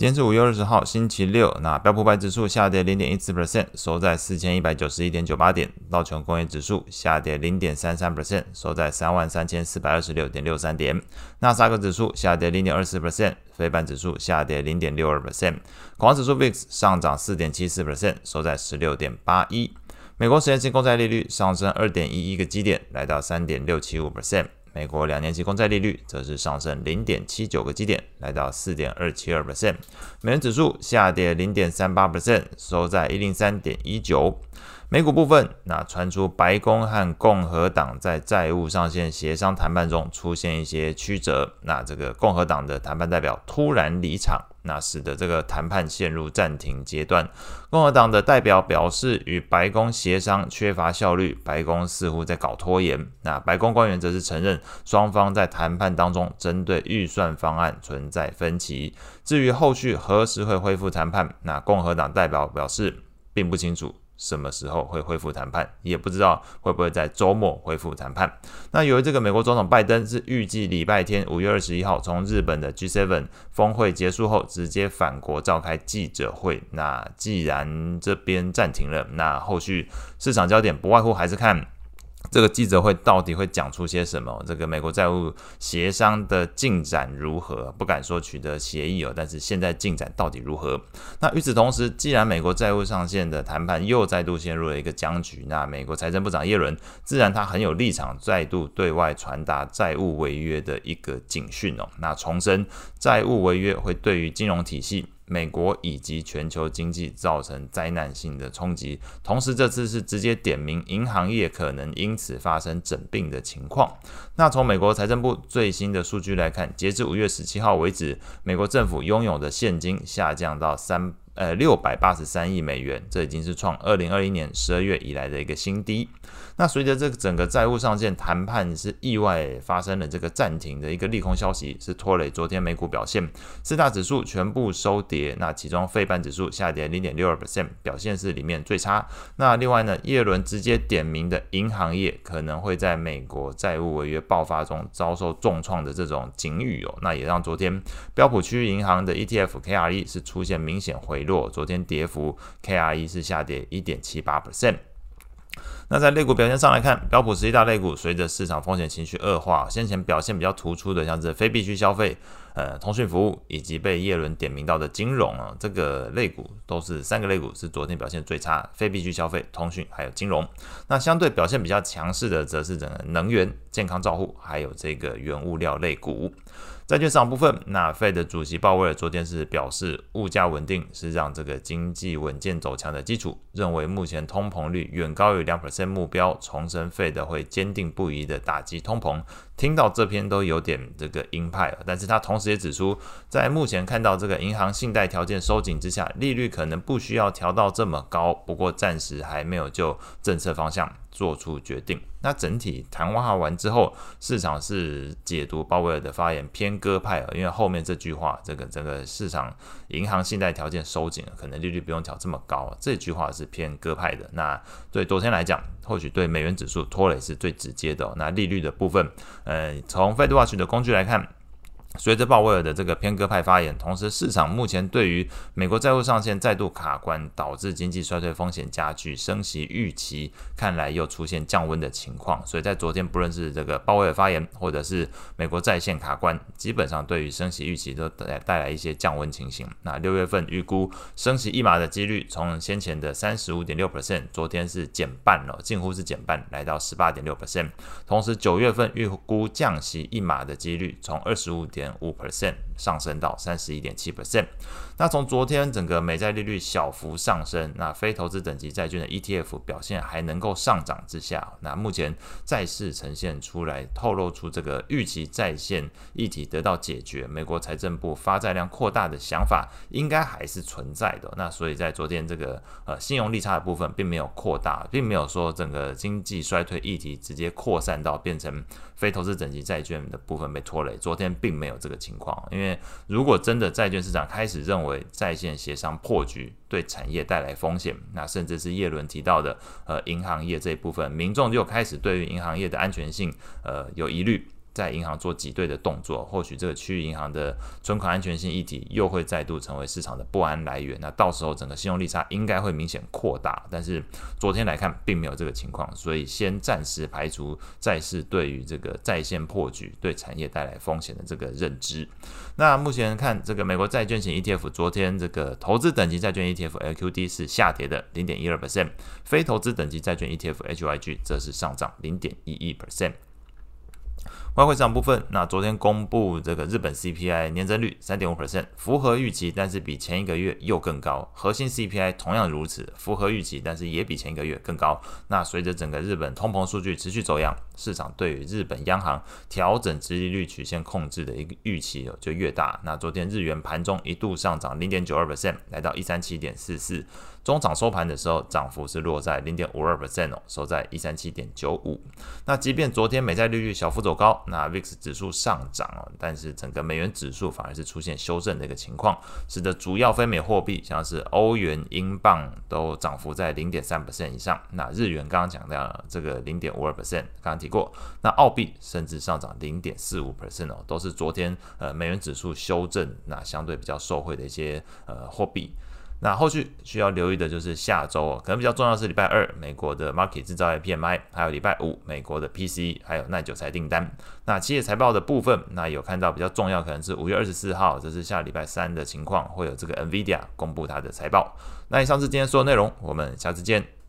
今天是五月二十号，星期六。那标普五百指数下跌零点一四 percent，收在四千一百九十一点九八点。道琼工业指数下跌零点三三 percent，收在三万三千四百二十六点六三点。纳斯达克指数下跌零点二四 percent，费半指数下跌零点六二 percent。恐慌指数 VIX 上涨四点七四 percent，收在十六点八一。美国十年期公债利率上升二点一一个基点，来到三点六七五 percent。美国两年期公债利率则是上升零点七九个基点，来到四点二七二 percent。美元指数下跌零点三八 percent，收在一零三点一九。美股部分，那传出白宫和共和党在债务上限协商谈判中出现一些曲折，那这个共和党的谈判代表突然离场，那使得这个谈判陷入暂停阶段。共和党的代表表示，与白宫协商缺乏效率，白宫似乎在搞拖延。那白宫官员则是承认，双方在谈判当中针对预算方案存在分歧。至于后续何时会恢复谈判，那共和党代表表示并不清楚。什么时候会恢复谈判，也不知道会不会在周末恢复谈判。那由于这个美国总统拜登是预计礼拜天五月二十一号从日本的 G7 峰会结束后直接返国召开记者会。那既然这边暂停了，那后续市场焦点不外乎还是看。这个记者会到底会讲出些什么？这个美国债务协商的进展如何？不敢说取得协议哦，但是现在进展到底如何？那与此同时，既然美国债务上限的谈判又再度陷入了一个僵局，那美国财政部长耶伦自然他很有立场，再度对外传达债务违约的一个警讯哦。那重申债务违约会对于金融体系。美国以及全球经济造成灾难性的冲击，同时这次是直接点名银行业可能因此发生整病的情况。那从美国财政部最新的数据来看，截至五月十七号为止，美国政府拥有的现金下降到三。呃，六百八十三亿美元，这已经是创二零二一年十二月以来的一个新低。那随着这个整个债务上限谈判是意外发生了这个暂停的一个利空消息，是拖累昨天美股表现，四大指数全部收跌。那其中费半指数下跌零点六二 percent，表现是里面最差。那另外呢，耶伦直接点名的银行业可能会在美国债务违约爆发中遭受重创的这种警语哦，那也让昨天标普区域银行的 ETF KRE 是出现明显回回落。昨天跌幅 KRE 是下跌一点七八 percent。那在类股表现上来看，标普十一大类股随着市场风险情绪恶化，先前表现比较突出的，像是非必需消费、呃通讯服务以及被叶伦点名到的金融啊，这个类股都是三个类股是昨天表现最差，非必需消费、通讯还有金融。那相对表现比较强势的，则是整个能源、健康照护还有这个原物料类股。债券市场部分，那费的主席鲍威尔昨天是表示，物价稳定是让这个经济稳健走强的基础，认为目前通膨率远高于两 percent 目标，重申费的会坚定不移的打击通膨。听到这篇都有点这个鹰派了，但是他同时也指出，在目前看到这个银行信贷条件收紧之下，利率可能不需要调到这么高，不过暂时还没有就政策方向做出决定。那整体谈话完之后，市场是解读鲍威尔的发言偏鸽派了，因为后面这句话，这个整个市场银行信贷条件收紧了，可能利率不用调这么高，这句话是偏鸽派的。那对昨天来讲，或许对美元指数拖累是最直接的。那利率的部分，呃，从 FedWatch 的工具来看。随着鲍威尔的这个偏鸽派发言，同时市场目前对于美国债务上限再度卡关，导致经济衰退风险加剧，升息预期看来又出现降温的情况。所以在昨天，不论是这个鲍威尔发言，或者是美国债线卡关，基本上对于升息预期都带带来一些降温情形。那六月份预估升息一码的几率，从先前的三十五点六 percent，昨天是减半了，近乎是减半，来到十八点六 percent。同时九月份预估降息一码的几率，从二十五点点五 percent 上升到三十一点七 percent。那从昨天整个美债利率小幅上升，那非投资等级债券的 ETF 表现还能够上涨之下，那目前债市呈现出来，透露出这个预期债线议题得到解决，美国财政部发债量扩大的想法应该还是存在的。那所以在昨天这个呃信用利差的部分并没有扩大，并没有说整个经济衰退议题直接扩散到变成非投资等级债券的部分被拖累。昨天并没有这个情况，因为如果真的债券市场开始认为在线协商破局，对产业带来风险，那甚至是叶伦提到的，呃，银行业这一部分，民众就开始对于银行业的安全性，呃，有疑虑。在银行做挤兑的动作，或许这个区域银行的存款安全性议题又会再度成为市场的不安来源。那到时候整个信用利差应该会明显扩大。但是昨天来看并没有这个情况，所以先暂时排除债市对于这个在线破局对产业带来风险的这个认知。那目前看这个美国债券型 ETF，昨天这个投资等级债券 ETF LQD 是下跌的零点一二 percent，非投资等级债券 ETF HYG 则是上涨零点一一 percent。外汇市场部分，那昨天公布这个日本 CPI 年增率三点五 percent，符合预期，但是比前一个月又更高。核心 CPI 同样如此，符合预期，但是也比前一个月更高。那随着整个日本通膨数据持续走样，市场对于日本央行调整殖利率曲线控制的一个预期就越大。那昨天日元盘中一度上涨零点九二 percent，来到一三七点四四。中场收盘的时候，涨幅是落在零点五二 percent 哦，收在一三七点九五。那即便昨天美债利率小幅走高，那 VIX 指数上涨哦，但是整个美元指数反而是出现修正的一个情况，使得主要非美货币像是欧元、英镑都涨幅在零点三 percent 以上。那日元刚刚讲到这个零点五二 percent，刚刚提过。那澳币甚至上涨零点四五 percent 哦，都是昨天呃美元指数修正那相对比较受惠的一些呃货币。那后续需要留意的就是下周哦，可能比较重要是礼拜二美国的 market 制造业 PMI，还有礼拜五美国的 PC 还有耐久财订单。那企业财报的部分，那有看到比较重要，可能是五月二十四号，这是下礼拜三的情况，会有这个 NVIDIA 公布它的财报。那以上是今天所有内容，我们下次见。